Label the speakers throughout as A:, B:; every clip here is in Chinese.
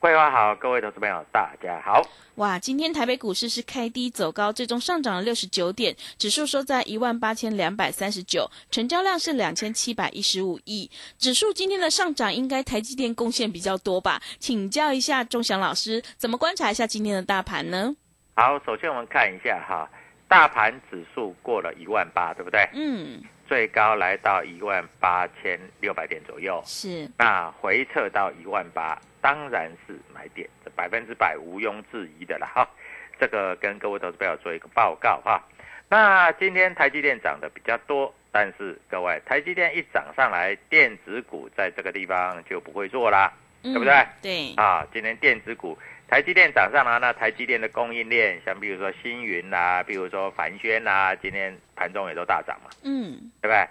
A: 桂花好，各位投资朋友大家好。
B: 哇，今天台北股市是开低走高，最终上涨了六十九点，指数收在一万八千两百三十九，成交量是两千七百一十五亿。指数今天的上涨，应该台积电贡献比较多吧？请教一下钟祥老师，怎么观察一下今天的大盘呢？
A: 好，首先我们看一下哈，大盘指数过了一万八，对不对？
B: 嗯，
A: 最高来到一万八千六百点左右，
B: 是，
A: 那回撤到一万八，当然是买点，这百分之百毋庸置疑的了哈。这个跟各位投资朋友做一个报告哈。那今天台积电涨得比较多，但是各位台积电一涨上来，电子股在这个地方就不会做啦，
B: 嗯
A: 对不对？
B: 对，
A: 啊，今天电子股，台积电涨上来，那台积电的供应链，像比如说星云啦、比如说凡轩啦，今天盘中也都大涨嘛，
B: 嗯，
A: 对不对？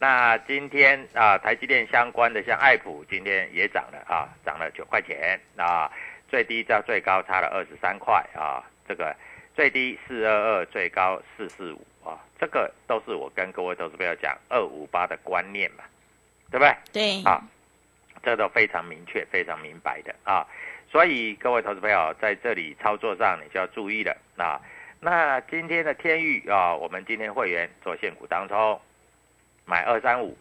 A: 那今天啊，台积电相关的像爱普，今天也涨了啊，涨了九块钱啊，最低到最高差了二十三块啊，这个最低四二二，最高四四五啊，这个都是我跟各位投资朋友讲二五八的观念嘛，对不对？
B: 对，
A: 啊，这都非常明确、非常明白的啊。所以各位投资朋友在这里操作上，你就要注意了啊。那今天的天域啊，我们今天会员做现股当中买二三五，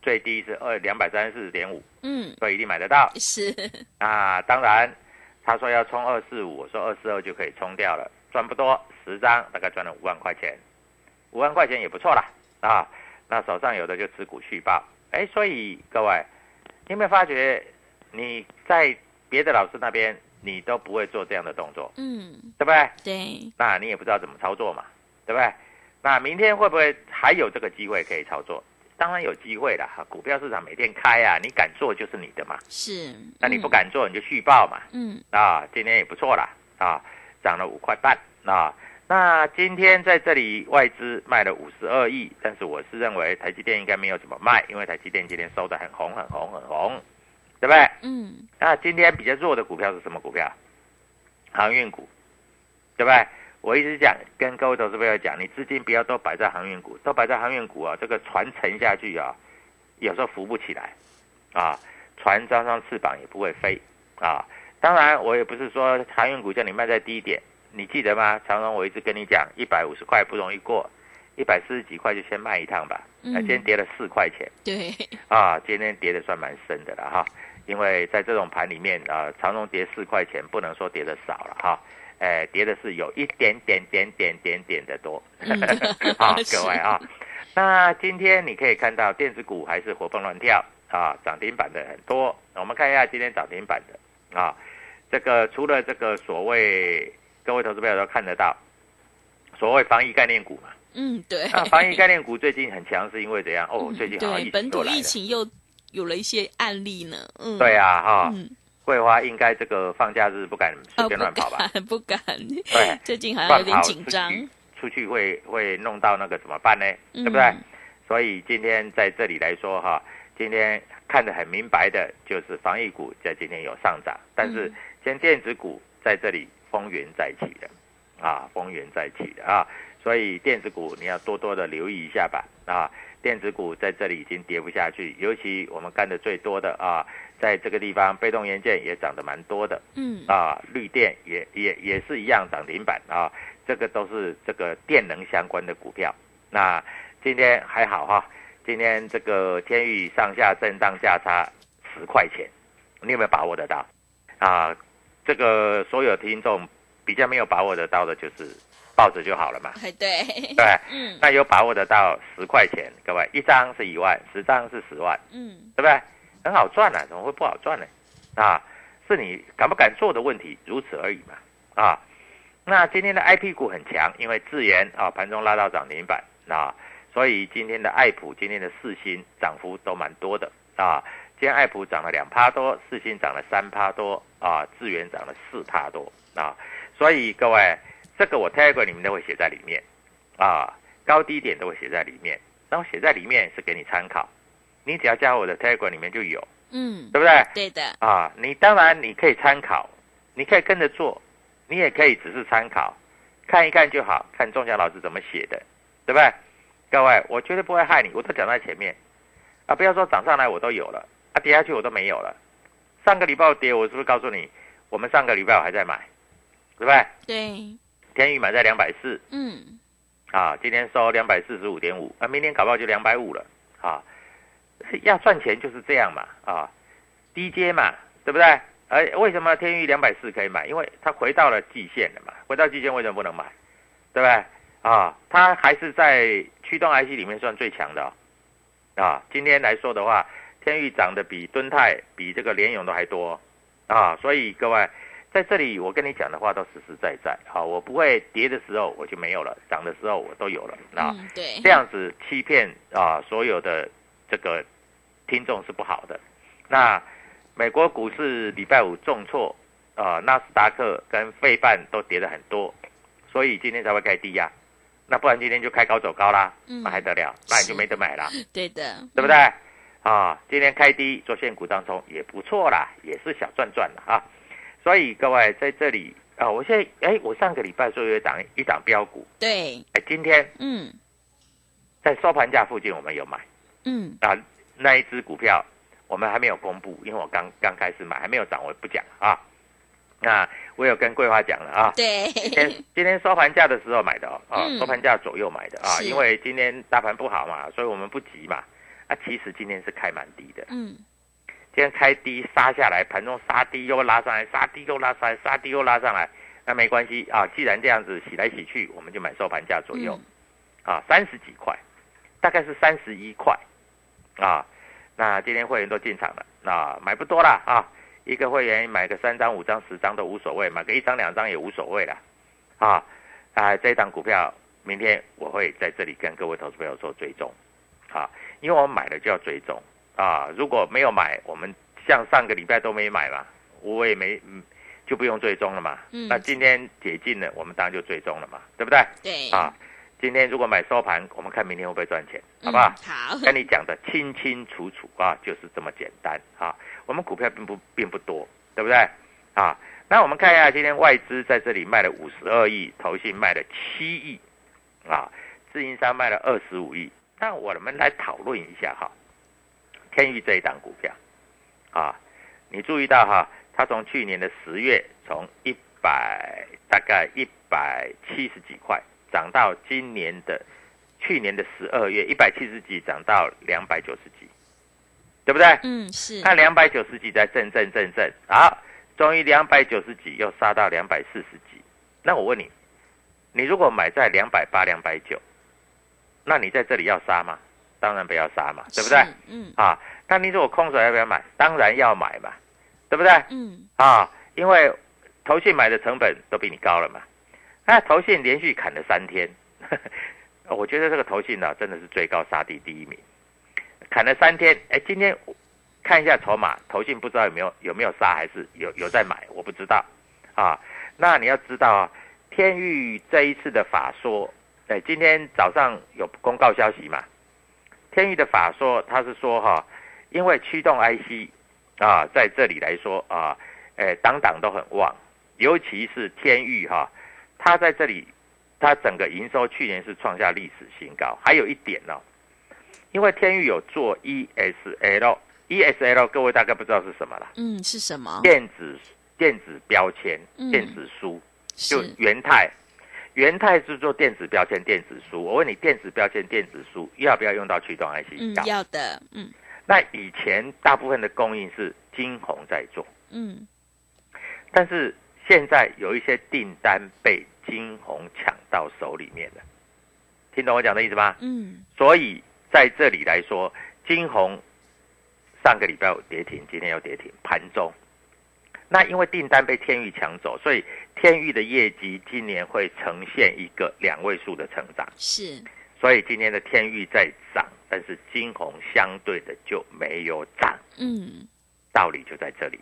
A: 最低是二两百三十四点五，
B: 嗯，
A: 所以一定买得到
B: 是，
A: 啊。当然，他说要冲二四五，我说二四二就可以冲掉了，赚不多，十张大概赚了五万块钱，五万块钱也不错啦啊。那手上有的就持股续报，哎，所以各位，你有没有发觉你在别的老师那边你都不会做这样的动作，
B: 嗯，
A: 对不对？
B: 对，
A: 那你也不知道怎么操作嘛，对不对？那明天会不会还有这个机会可以操作？当然有机会了哈，股票市场每天开啊，你敢做就是你的嘛。
B: 是，
A: 那你不敢做你就续报嘛。
B: 嗯，
A: 啊，今天也不错啦，啊，涨了五块半啊。那今天在这里外资卖了五十二亿，但是我是认为台积电应该没有怎么卖，因为台积电今天收的很红很红很红，对不对？
B: 嗯，
A: 那今天比较弱的股票是什么股票？航运股，对不对？我一直讲，跟各位投资朋友讲，你资金不要都摆在航运股，都摆在航运股啊，这个船沉下去啊，有时候浮不起来啊，船张上翅膀也不会飞啊。当然，我也不是说航运股叫你卖在低点，你记得吗？常常我一直跟你讲，一百五十块不容易过，一百四十几块就先卖一趟吧。那、今天跌了四块钱。
B: 对，
A: 啊，今天跌的算蛮深的了哈，因为在这种盘里面啊，长荣跌四块钱，不能说跌的少了哈，哎，跌的是有一点点点点点点的多，
B: 好
A: 啊，各位啊，那今天你可以看到电子股还是活蹦乱跳啊，涨停板的很多，我们看一下今天涨停板的啊，这个除了这个所谓各位投资朋友都看得到，所谓防疫概念股嘛，
B: 嗯，对，
A: 那防疫概念股最近很强，是因为怎样？哦，
B: 嗯
A: 最近好像
B: 本土疫。
A: 情又
B: 有了一些案例呢。嗯，
A: 对啊，哈、
B: 嗯，
A: 桂花应该这个放假日不敢随
B: 哦，
A: 便乱跑吧？
B: 不敢，不敢。
A: 对
B: 最近好像有点紧张。
A: 出去，会会弄到那个怎么办呢？
B: 嗯
A: 对不对？所以今天在这里来说哈，今天看得很明白的就是防疫股在今天有上涨，但是先电子股在这里风云再起的，啊，风云再起的啊，所以电子股你要多多的留意一下吧，啊，电子股在这里已经跌不下去，尤其我们干的最多的啊，在这个地方被动元件也涨得蛮多的，
B: 嗯，
A: 啊，绿电也也也是一样涨停板啊，这个都是这个电能相关的股票。那今天还好哈，今天这个天宇上下震荡价差十块钱，你有没有把握得到？啊，这个所有听众比较没有把握得到的，就是抱着就好了嘛，
B: 哎，对，
A: 对。
B: 嗯
A: 那有把握得到十块钱，各位一张是一万，十张是十万，
B: 嗯，
A: 对不对？很好赚啊，怎么会不好赚呢？啊，是你敢不敢做的问题，如此而已嘛。啊，那今天的 I P 股很强，因为智研啊盘中拉到涨停板啊，所以今天的爱普、今天的四星涨幅都蛮多的啊。今天爱普涨了两趴多，四星涨了三趴多啊，智源涨了四趴多啊。所以各位，这个我 Telegram 里面都会写在里面啊，高低点都会写在里面，然后写在里面是给你参考。你只要加我的 Telegram 里面就有，
B: 嗯，
A: 对不对？
B: 对的，
A: 啊，你当然你可以参考，你可以跟着做，你也可以只是参考，看一看就好，看中祥老师怎么写的，对不对？各位，我绝对不会害你，我都讲在前面啊！不要说涨上来我都有了，啊跌下去我都没有了。上个礼拜跌，我是不是告诉你，我们上个礼拜我还在买，对不对？
B: 对，
A: 天宇买在两百四
B: 嗯，
A: 啊，今天收两百四十五点五，啊，明天搞不好就两百五了啊！要赚钱就是这样嘛啊，低阶嘛，对不对？而为什么天宇两百四可以买？因为它回到了季线了嘛，回到季线为什么不能买？对不对？啊，它还是在驱动 IC 里面算最强的哦、啊。今天来说的话，天域涨得比敦泰、比这个联勇都还多啊，所以各位在这里我跟你讲的话都实实在在啊，我不会跌的时候我就没有了，涨的时候我都有了啊。
B: 嗯，对，
A: 这样子欺骗啊所有的这个听众是不好的。那美国股市礼拜五重挫，啊，纳斯达克跟费半都跌了很多，所以今天才会开低呀、那不然今天就开高走高啦，
B: 嗯
A: 那还得了？那你就没得买啦，
B: 对的，
A: 对不对？啊，今天开低做现股当中也不错啦，也是小赚赚的啊。所以各位在这里啊，我现在哎，我上个礼拜做一档一档标股，
B: 对，
A: 哎，今天
B: 嗯
A: 在收盘价附近我们有买。
B: 嗯，
A: 啊，那一只股票我们还没有公布，因为我刚刚开始买，还没有涨，我不讲啊。那我有跟桂花讲了啊，
B: 对，
A: 今天今天收盘价的时候买的哦，啊
B: 嗯，
A: 收盘价左右买的啊，因为今天大盘不好嘛，所以我们不急嘛。啊，其实今天是开蛮低的，
B: 嗯。
A: 今天开低杀下来，盘中杀低又拉上来，杀低又拉上来，杀低又拉上来，那没关系啊。既然这样子洗来洗去，我们就买收盘价左右。
B: 嗯。
A: 啊，三十几块，大概是三十一块，啊，那今天会员都进场了，那买不多啦啊，一个会员买个三张、五张、十张都无所谓，买个一张、两张也无所谓啦，啊啊，这一档股票明天我会在这里跟各位投资朋友做追踪，啊，因为我们买了就要追踪啊，如果没有买，我们像上个礼拜都没买嘛，我也没嗯就不用追踪了嘛，
B: 嗯
A: 那今天解禁了，我们当然就追踪了嘛，对不对？
B: 对，
A: 啊，今天如果买收盘，我们看明天会不会赚钱，
B: 嗯
A: 好不好？
B: 好，
A: 跟你讲的清清楚楚啊，就是这么简单啊。我们股票并不并不多，对不对？啊，那我们看一下今天外资在这里卖了五十二亿，投信卖了七亿，啊，自营商卖了二十五亿。那我们来讨论一下哈，天域这一档股票，啊，你注意到哈，它从去年的十月从一百大概一百七十几块涨到今年的去年的十二月一百七十几涨到两百九十几，对不对？
B: 嗯是，
A: 那两百九十几在震震震震，好，终于两百九十几又杀到两百四十几。那我问你，你如果买在两百八、两百九，那你在这里要杀吗？当然不要杀嘛，对不对？
B: 嗯
A: 啊，那你如果空手要不要买？当然要买嘛，对不对？
B: 嗯
A: 啊，因为投信买的成本都比你高了嘛。那投信连续砍了三天，我觉得这个投信呢、真的是最高杀低第一名，砍了三天，哎，今天看一下筹码，投信不知道有没有有没有杀，还是有有在买，我不知道啊。那你要知道啊，天域这一次的法说，哎，今天早上有公告消息嘛？天域的法说，他是说哈，因为驱动 IC 啊，在这里来说啊，哎，档档都很旺，尤其是天域哈，它在这里，它整个营收去年是创下历史新高。还有一点呢，因为天域有做 ESL，ESL 各位大概不知道是什么了。
B: 嗯，是什么？
A: 电子电子标签、
B: 嗯
A: 电子书，就是元泰。元泰是做电子标签、电子书。我问你，电子标签、电子书要不要用到驱动 IC？
B: 嗯，要的，嗯
A: 那以前大部分的供应是金鸿在做，
B: 嗯
A: 但是现在有一些订单被金鸿抢到手里面了，听懂我讲的意思吗？
B: 嗯
A: 所以在这里来说，金鸿上个礼拜有跌停，今天又跌停，盘中。那因为订单被天域抢走，所以天域的业绩今年会呈现一个两位数的成长。
B: 是，
A: 所以今天的天域在涨，但是金鸿相对的就没有涨，
B: 嗯。
A: 道理就在这里，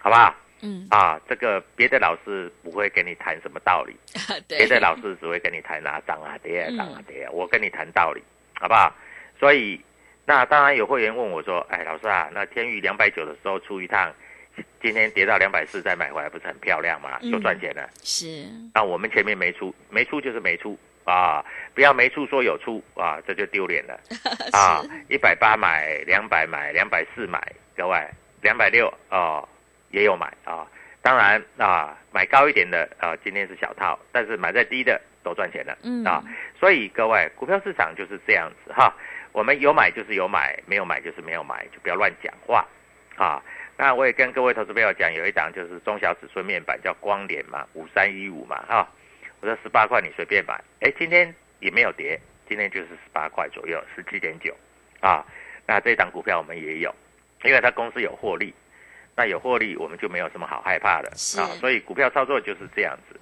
A: 好不好？
B: 嗯，
A: 啊，这个别的老师不会跟你谈什么道理，
B: 对，
A: 别的老师只会跟你谈啊涨啊跌啊
B: 嗯。
A: 涨啊跌啊，我跟你谈道理，好不好？所以那当然有会员问我说，哎，老师啊，那天域两百九的时候出一趟，今天跌到两百四再买回来，不是很漂亮吗？
B: 嗯
A: 就赚钱了。
B: 是，
A: 那我们前面没出，没出就是没出啊，不要没出说有出啊，这就丢脸了 啊！一百八买，两百买，两百四买，各位两百六哦也有买啊。当然啊，买高一点的啊，今天是小套，但是买在低的都赚钱了
B: 嗯
A: 啊。所以各位，股票市场就是这样子哈，我们有买就是有买，没有买就是没有买，就不要乱讲话啊。那我也跟各位投资朋友讲，有一档就是中小尺寸面板叫光联嘛，五三一五嘛哈。我说十八块你随便买，哎，今天也没有跌，今天就是十八块左右，十七点九啊。那这档股票我们也有，因为它公司有获利，那有获利我们就没有什么好害怕的啊。所以股票操作就是这样子。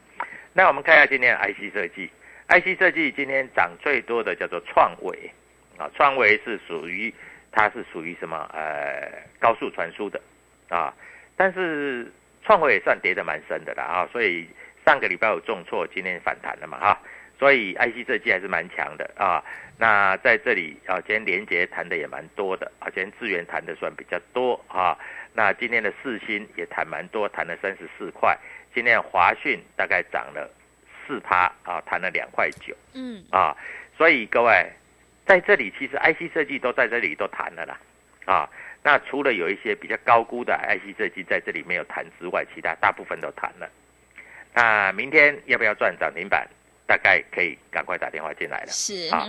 A: 那我们看一下今天的 IC 设计，IC 设计今天涨最多的叫做创维啊，创维是属于它是属于什么呃高速传输的啊，但是创维也算跌得蛮深的啦啊，所以上个礼拜有重挫，今天反弹了嘛哈、所以 IC 设计还是蛮强的啊。那在这里啊，今天连接谈的也蛮多的啊，今天资源谈的算比较多啊。那今天的四星也谈蛮多，谈了三十四块。今天的华讯大概涨了四趴啊，谈了两块九
B: 嗯
A: 啊。所以各位在这里，其实 IC 设计都在这里都谈了啦啊。那除了有一些比较高估的 IC 设计在这里没有谈之外，其他大部分都谈了。那明天要不要赚涨停板？大概可以赶快打电话进来了。
B: 是，
A: 啊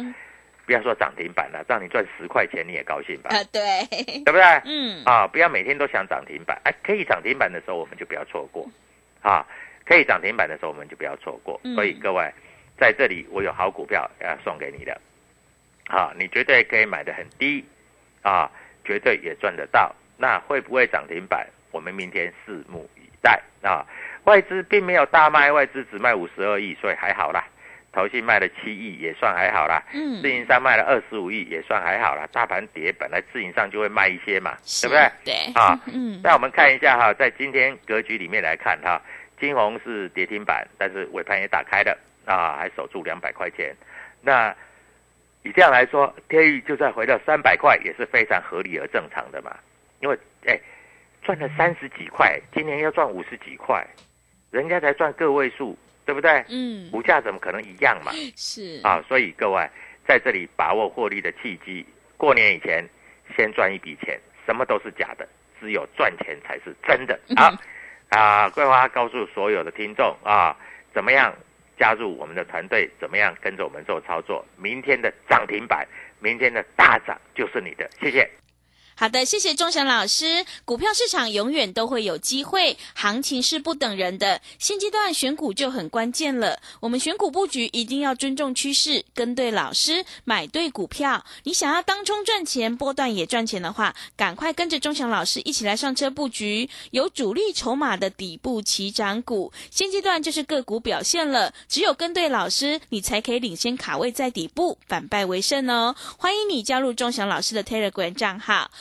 A: 不要说涨停板了，让你赚十块钱你也高兴吧？
B: 啊 对，
A: 对不对？
B: 嗯
A: 啊，不要每天都想涨停板，哎，可以涨停板的时候我们就不要错过，啊，可以涨停板的时候我们就不要错过。
B: 嗯
A: 所以各位在这里我有好股票要送给你的，啊，你绝对可以买的很低，啊，绝对也赚得到。那会不会涨停板？我们明天拭目以待啊。外资并没有大卖，外资只卖五十二亿，所以还好啦。投信卖了七亿，也算还好啦。
B: 嗯
A: 自营商卖了二十五亿，也算还好啦。大盘跌，本来自营商就会卖一些嘛，
B: 是
A: 对不对？
B: 对
A: 啊
B: 嗯
A: 那我们看一下哈，在今天格局里面来看哈，金红是跌停板，但是尾盘也打开了啊，还守住两百块钱。那以这样来说，天宇就算回到三百块，也是非常合理而正常的嘛。因为哎，赚了三十几块，今年要赚五十几块，人家才赚个位数，对不对？
B: 嗯
A: 股价怎么可能一样嘛？
B: 是
A: 啊，所以各位在这里把握获利的契机，过年以前先赚一笔钱，什么都是假的，只有赚钱才是真的。好，啊，桂花告诉所有的听众啊，怎么样加入我们的团队，怎么样跟着我们做操作，明天的涨停板，明天的大涨就是你的，谢谢。
B: 好的，谢谢钟祥老师。股票市场永远都会有机会，行情是不等人的。现阶段选股就很关键了。我们选股布局一定要尊重趋势，跟对老师，买对股票。你想要当冲赚钱，波段也赚钱的话，赶快跟着钟祥老师一起来上车布局，有主力筹码的底部起涨股。现阶段就是个股表现了，只有跟对老师，你才可以领先卡位在底部，反败为胜哦。欢迎你加入钟祥老师的 Telegram 账号。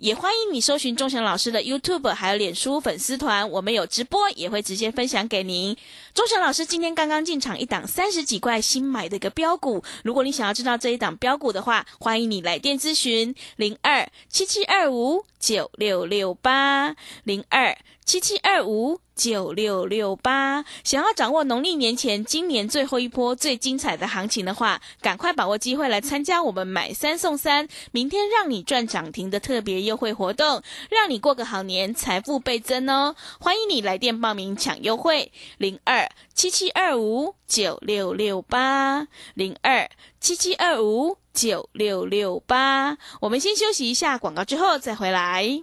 B: 也欢迎你搜寻钟祥老师的 YouTube，还有脸书粉丝团，我们有直播，也会直接分享给您。钟祥老师今天刚刚进场一档三十几块新买的一个标股，如果你想要知道这一档标股的话，欢迎你来电咨询零二七七二五九六六八零二七七二五。九六六八，想要掌握农历年前今年最后一波最精彩的行情的话，赶快把握机会来参加我们买三送三，明天让你赚涨停的特别优惠活动，让你过个好年，财富倍增哦！欢迎你来电报名抢优惠，零二七七二五九六六八，零二七七二五九六六八。我们先休息一下广告，之后再回来。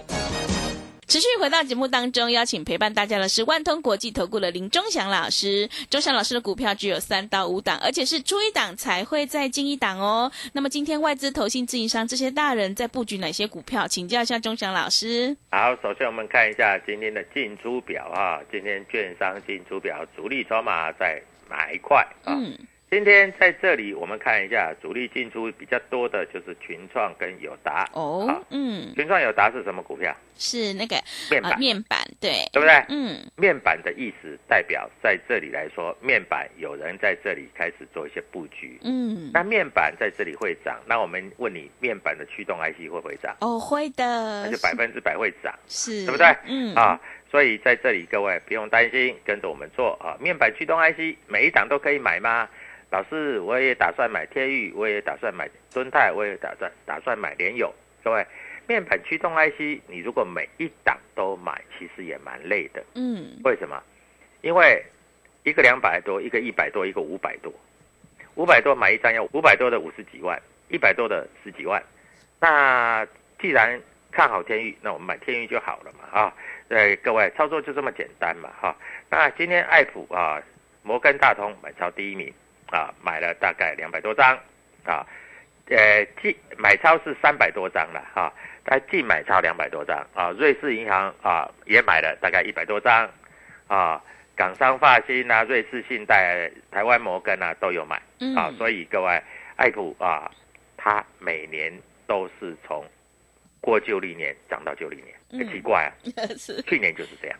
B: 持续回到节目当中，邀请陪伴大家的是万通国际投顾的林忠祥老师。忠祥老师的股票只有三到五档，而且是出一档才会再进一档哦。那么今天外资、投信、自营商这些大人在布局哪些股票？请教一下忠祥老师。
A: 好，首先我们看一下今天的进出表啊，今天券商进出表，主力筹码在哪一块啊？嗯。今天在这里，我们看一下主力进出比较多的就是群创跟友达
B: 哦，嗯，
A: 群创友达是什么股票？
B: 是那个
A: 面板，
B: 面板对，
A: 对不对？
B: 嗯，
A: 面板的意思代表在这里来说，面板有人在这里开始做一些布局，
B: 嗯，
A: 那面板在这里会涨，那我们问你，面板的驱动 IC 会不会涨？
B: 哦，会的，
A: 那就百分之百会涨，
B: 是，
A: 对不对？
B: 嗯
A: 啊，所以在这里各位不用担心，跟着我们做啊，面板驱动 IC 每一档都可以买吗？老师，我也打算买天域，我也打算买敦泰，我也打算打算买联友。各位，面板驱动 IC，你如果每一档都买，其实也蛮累的。
B: 嗯，
A: 为什么？因为一个两百多，一个一百多，一个五百多，五百多买一张要五百多的五十几万，一百多的十几万。那既然看好天域，那我们买天域就好了嘛，啊，对，各位操作就这么简单嘛，哈。那今天爱普啊，摩根大通买超第一名。啊，买了大概两百多张，啊，呃，净买超是三百多张了哈，但净买超两百多张啊。瑞士银行啊也买了大概一百多张，啊，港商发新啊、瑞士信贷、台湾摩根啊都有买，啊，所以各位爱普啊，它每年都是从过旧历年涨到旧历年，很奇怪啊，去年就是这样，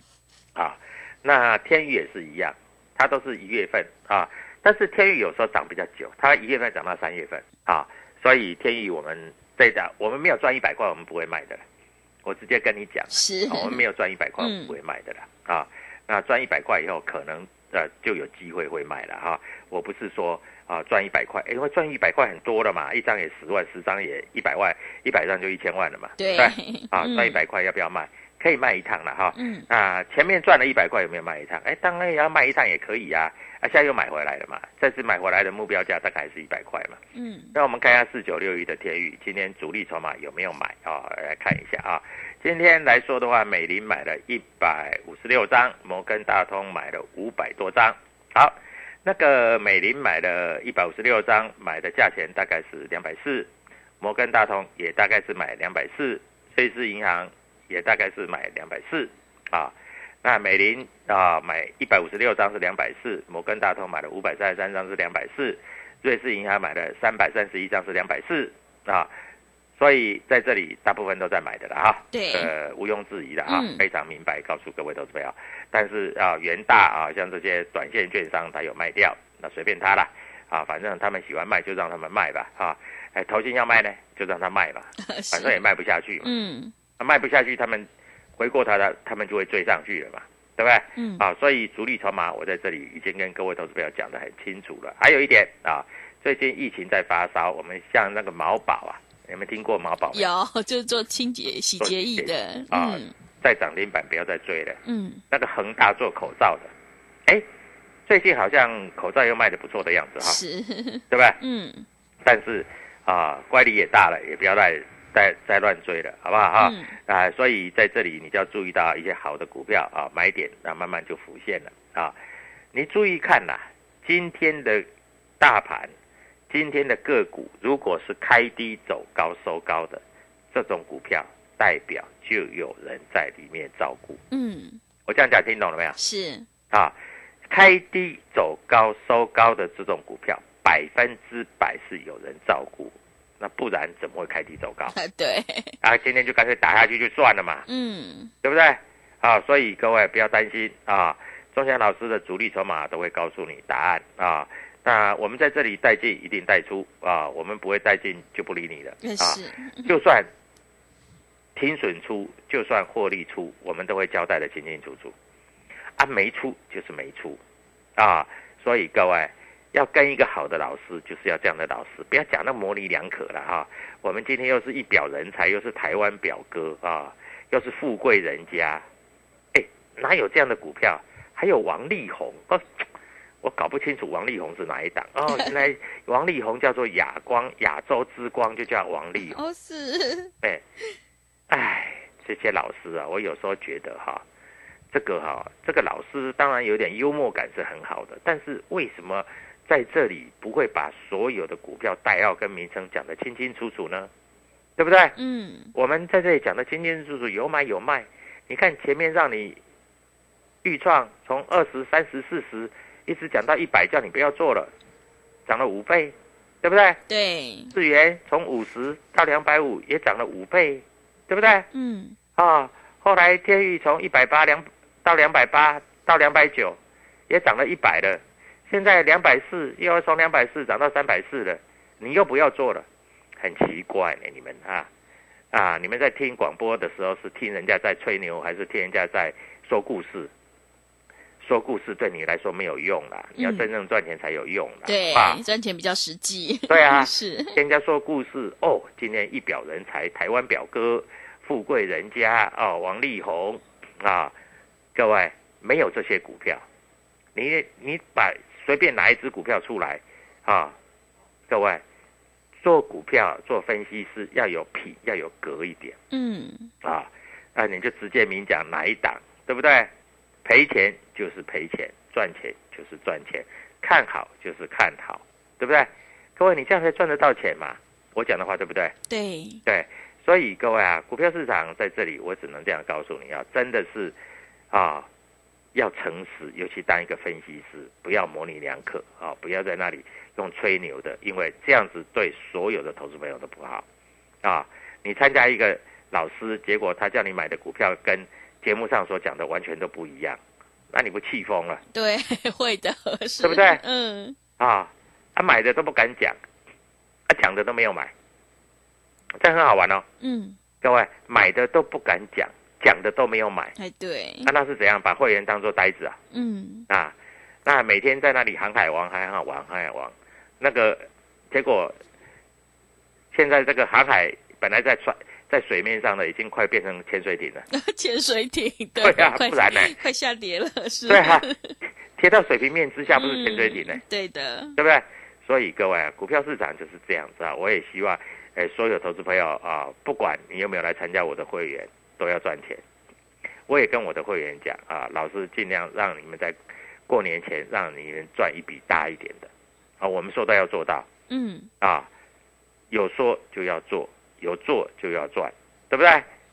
A: 啊，那天宇也是一样，它都是一月份啊。但是天宇有时候涨比较久，它一月份涨到三月份啊，所以天宇我们这家我们没有赚一百块，我们不会卖的。我直接跟你讲，
B: 是，
A: 我们没有赚一百块，我们不会卖的啦。啊，那赚一百块以后，可能呃就有机会会卖了哈。我不是说啊赚一百块，因为赚一百块很多了嘛，一张也十万，十张也一百万，一百张就一千万了嘛。
B: 对，
A: 啊 赚一百块要不要卖？可以卖一趟了哈。
B: 嗯。
A: 啊，前面赚了一百块有没有卖一趟？哎，当然也要卖一趟也可以啊。啊，现在又买回来了嘛？这次买回来的目标价大概是一百块嘛。
B: 嗯。
A: 那我们看一下四九六一的天宇，今天主力筹码有没有买啊？来看一下啊。今天来说的话，美林买了一百五十六张，摩根大通买了五百多张。好，那个美林买了一百五十六张，买的价钱大概是两百四，摩根大通也大概是买两百四，瑞士银行也大概是买两百四啊。那美林啊买一百五十六张是两百四，摩根大通买了五百三十三张是两百四，瑞士银行买了三百三十一张是两百四啊，所以在这里大部分都在买的了哈，
B: 对，
A: 呃毋庸置疑的哈，非常明白告诉各位投资朋友，但是啊元大啊像这些短线券商他有卖掉，那随便他啦，啊反正他们喜欢卖就让他们卖吧啊，哎投信要卖呢就让他卖吧，反正也卖不下去嘛，
B: 嗯，
A: 那卖不下去他们。回过头来，他们就会追上去了嘛，对不对？
B: 嗯。
A: 啊，所以主力筹码我在这里已经跟各位投资朋友讲得很清楚了。还有一点啊，最近疫情在发烧，我们像那个毛宝啊，有没有听过毛宝？
B: 有，就是做清洁洗洁液的，
A: 啊
B: 嗯
A: 在涨停板不要再追了。
B: 嗯，
A: 那个恒大做口罩的，哎，最近好像口罩又卖的不错的样子哈，
B: 是，
A: 对不对？
B: 嗯
A: 但是啊，乖离也大了，也不要再再再乱追了，好不好哈？
B: 嗯
A: 啊，所以在这里你就要注意到一些好的股票啊，买点，那慢慢就浮现了啊。你注意看呐、今天的大盘，今天的个股，如果是开低走高收高的这种股票，代表就有人在里面照顾。
B: 嗯，
A: 我这样讲听懂了没有？
B: 是，
A: 啊，开低走高收高的这种股票，百分之百是有人照顾，那不然怎么会开低走高？
B: 啊 对，
A: 啊，今天就干脆打下去就算了嘛，
B: 嗯
A: 对不对？啊，所以各位不要担心啊，钟祥老师的主力筹码都会告诉你答案啊。那我们在这里带进一定带出啊，我们不会带进就不理你了啊。
B: 是，
A: 就算停损出，就算获利出，我们都会交代的清清楚楚。啊，没出就是没出，啊，所以各位要跟一个好的老师，就是要这样的老师，不要讲那模棱两可了哈、我们今天又是一表人才，又是台湾表哥啊，又是富贵人家，哎，哪有这样的股票？还有王力宏哦，我搞不清楚王力宏是哪一档哦，原来王力宏叫做亚光，亚洲之光就叫王力宏。
B: 哦是，
A: 哎，哎，这些老师啊，我有时候觉得哈，这个哈，这个老师当然有点幽默感是很好的，但是为什么在这里不会把所有的股票代号跟名称讲得清清楚楚呢？对不对？
B: 嗯
A: 我们在这里讲得清清楚楚，有买有卖。你看前面让你预创从二十三十四十一直讲到一百，叫你不要做了，涨了五倍，对不对？
B: 对，
A: 智源从五十到两百五也涨了五倍，对不对？
B: 嗯
A: 啊，后来天域从一百八两到两百八到两百九，也涨了一百了。现在两百四又要从两百四涨到三百四了，你又不要做了，很奇怪呢，你们啊啊！你们在听广播的时候是听人家在吹牛，还是听人家在说故事？说故事对你来说没有用啦，你要
B: 嗯
A: 真正赚钱才有用啦。
B: 对
A: 啊，，
B: 赚钱比较实际，
A: 对啊
B: 是，
A: 跟人家说故事哦，今天一表人才，台湾表哥，富贵人家哦，王力宏啊，各位没有这些股票，你你把随便拿一只股票出来啊，各位做股票做分析师要有品，要有格一点
B: 嗯
A: 啊，那你就直接明讲哪一档，对不对？赔钱就是赔钱，赚钱就是赚钱，看好就是看好，对不对？各位，你这样才赚得到钱嘛？我讲的话对不对？
B: 对，
A: 对，所以各位啊，股票市场在这里，我只能这样告诉你啊，真的是啊，要诚实，尤其当一个分析师，不要模棱两可啊，不要在那里用吹牛的，因为这样子对所有的投资朋友都不好啊。你参加一个老师，结果他叫你买的股票跟节目上所讲的完全都不一样，那你不气疯了
B: 对，会的，是，
A: 对不对
B: 嗯，
A: 啊？他、买的都不敢讲，他、讲的都没有买，这很好玩哦。
B: 嗯，
A: 各位买的都不敢讲，讲的都没有买，
B: 哎，对，
A: 啊，那是怎样把会员当做呆子啊？
B: 嗯，
A: 啊，那每天在那里航海王、航海王、航海王，那个结果现在这个航海本来在船在水面上的，已经快变成潜水艇了。
B: 潜水艇，
A: 对啊不然呢
B: 快下跌了，是，
A: 对啊，贴到水平面之下不是潜水艇呢、
B: 嗯对的，
A: 对不对？所以各位啊，股票市场就是这样子啊。我也希望，呃，所有投资朋友啊，不管你有没有来参加我的会员，都要赚钱。我也跟我的会员讲啊，老师尽量让你们在过年前让你们赚一笔大一点的啊。我们说到要做到
B: 嗯，
A: 啊，有说就要做，有做就要赚，对不对？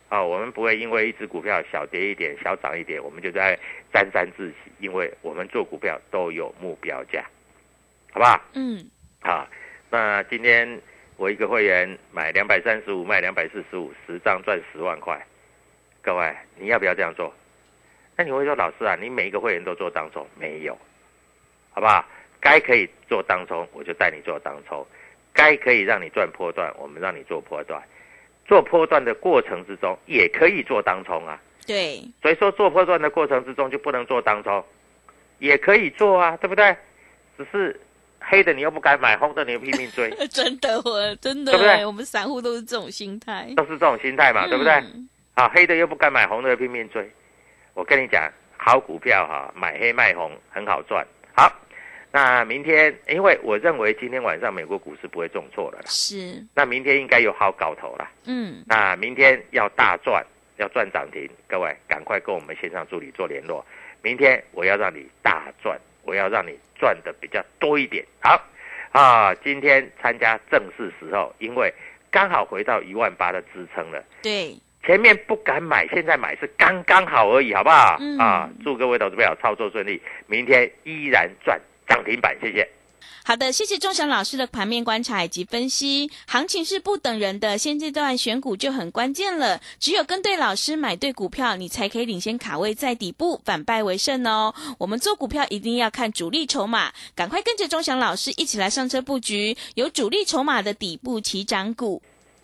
A: 啊，我们不会因为一只股票小跌一点、小涨一点，我们就在沾沾自喜，因为我们做股票都有目标价，好不好？
B: 嗯，
A: 啊，那今天我一个会员买两百三十五，卖两百四十五，十张赚十万块。各位，你要不要这样做？那你会说，老师啊，你每一个会员都做当冲？没有，好不好？该可以做当冲，我就带你做当冲；该可以让你赚波段，我们让你做波段。做波段的过程之中，也可以做当冲啊。
B: 对，
A: 所以说做波段的过程之中就不能做当冲，也可以做啊，对不对？只是黑的你又不敢买，红的你又拼命追，
B: 真的，我真的，
A: 对不对
B: 我们散户都是这种心态，
A: 都是这种心态嘛，对不对？
B: 嗯
A: 啊，黑的又不敢买，红的又拼命追。我跟你讲，好股票哈、买黑卖红很好赚。好，那明天，因为我认为今天晚上美国股市不会重挫了啦，
B: 是，
A: 那明天应该有好搞头了。
B: 嗯，
A: 那明天要大赚，要赚涨停，各位赶快跟我们线上助理做联络。明天我要让你大赚，我要让你赚的比较多一点。好啊，今天参加正式时候，因为刚好回到一万八的支撑了。
B: 对，
A: 前面不敢买，现在买是刚刚好而已，好不好？
B: 嗯
A: 啊，祝各位投资朋友操作顺利，明天依然赚涨停板，谢谢。
B: 好的，谢谢钟祥老师的盘面观察以及分析。行情是不等人的，现阶段选股就很关键了。只有跟对老师，买对股票，你才可以领先卡位在底部，反败为胜哦。我们做股票一定要看主力筹码，赶快跟着钟祥老师一起来上车布局有主力筹码的底部起涨股。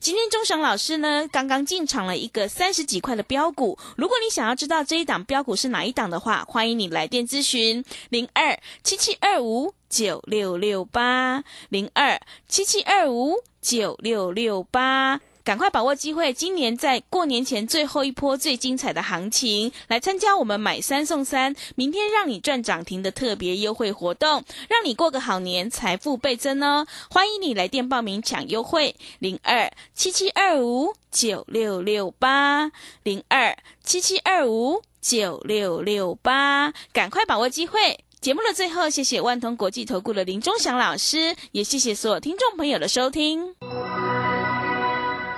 B: 今天钟祥老师呢，刚刚进场了一个三十几块的标股。如果你想要知道这一档标股是哪一档的话，欢迎你来电咨询零二七七二五九六六八零二七七二五九六六八。赶快把握机会，今年在过年前最后一波最精彩的行情，来参加我们买三送三，明天让你赚涨停的特别优惠活动，让你过个好年，财富倍增哦！欢迎你来电报名抢优惠，零二七七二五九六六八零二七七二五九六六八，赶快把握机会！节目的最后，谢谢万通国际投顾的林忠祥老师，也谢谢所有听众朋友的收听。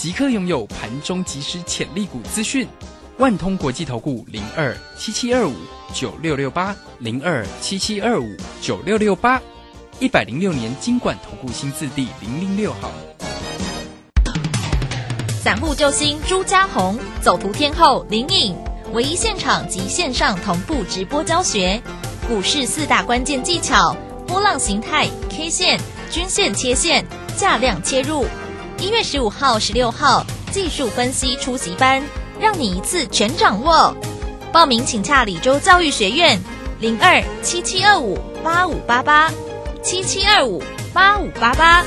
C: 即刻拥有盘中即时潜力股资讯。万通国际投顾零二七七二五九六六八零二七七二五九六六八，一百零六年经管投顾新字第零零六号。
D: 散户救星朱家红，走图天后林颖，唯一现场及线上同步直播教学，股市四大关键技巧：波浪形态、K 线、均线切线、价量切入。一月十五号、十六号技术分析出席班，让你一次全掌握。报名请洽李州教育学院零二七七二五八五八八七七二五八五八八。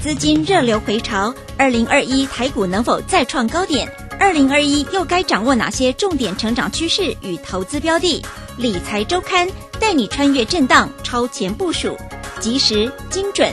E: 资金热流回潮，二零二一台股能否再创高点？二零二一又该掌握哪些重点成长趋势与投资标的？理财周刊带你穿越震荡，超前部署，及时、精准、